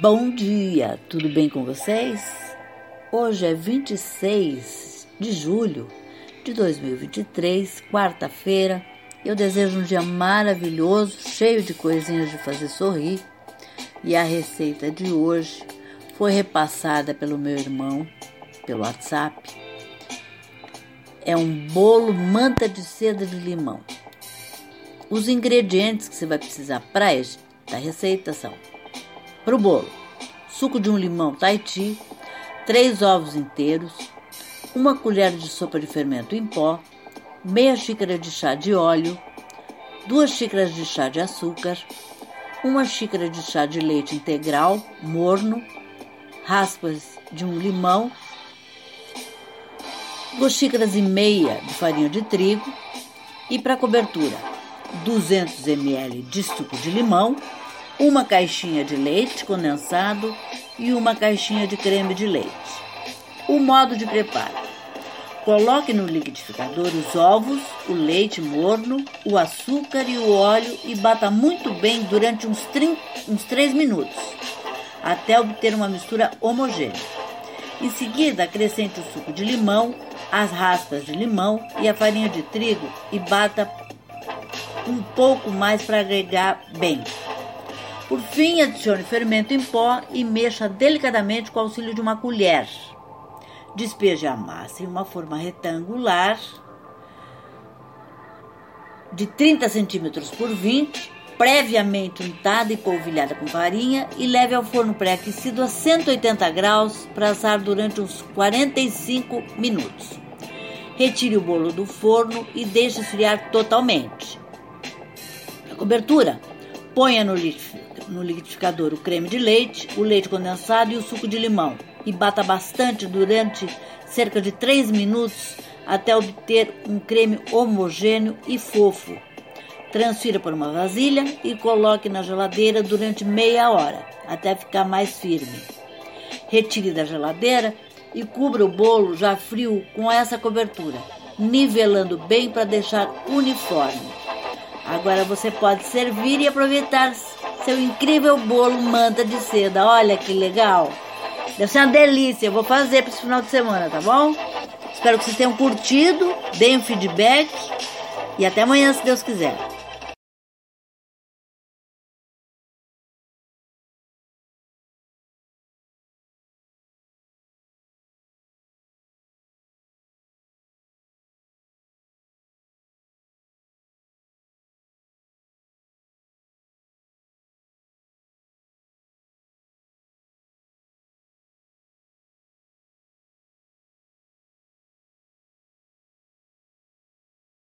Bom dia, tudo bem com vocês? Hoje é 26 de julho de 2023, quarta-feira. Eu desejo um dia maravilhoso, cheio de coisinhas de fazer sorrir. E a receita de hoje foi repassada pelo meu irmão pelo WhatsApp. É um bolo manta de seda de limão. Os ingredientes que você vai precisar para esta receita são para o bolo: suco de um limão Tahiti, três ovos inteiros, uma colher de sopa de fermento em pó, meia xícara de chá de óleo, duas xícaras de chá de açúcar, uma xícara de chá de leite integral morno, raspas de um limão, duas xícaras e meia de farinha de trigo e para cobertura 200 ml de suco de limão uma caixinha de leite condensado e uma caixinha de creme de leite. O modo de preparo: coloque no liquidificador os ovos, o leite morno, o açúcar e o óleo e bata muito bem durante uns, 30, uns 3 minutos, até obter uma mistura homogênea. Em seguida, acrescente o suco de limão, as raspas de limão e a farinha de trigo e bata um pouco mais para agregar bem. Por fim, adicione fermento em pó e mexa delicadamente com o auxílio de uma colher. Despeje a massa em uma forma retangular de 30 centímetros por 20, previamente untada e polvilhada com farinha, e leve ao forno pré-aquecido a 180 graus para assar durante uns 45 minutos. Retire o bolo do forno e deixe esfriar totalmente. Cobertura, ponha no liquidificador o creme de leite, o leite condensado e o suco de limão e bata bastante durante cerca de 3 minutos até obter um creme homogêneo e fofo. Transfira para uma vasilha e coloque na geladeira durante meia hora até ficar mais firme. Retire da geladeira e cubra o bolo já frio com essa cobertura, nivelando bem para deixar uniforme. Agora você pode servir e aproveitar seu incrível bolo manta de seda. Olha que legal. Deve ser uma delícia. Eu vou fazer para esse final de semana, tá bom? Espero que vocês tenham curtido, deem um feedback e até amanhã, se Deus quiser.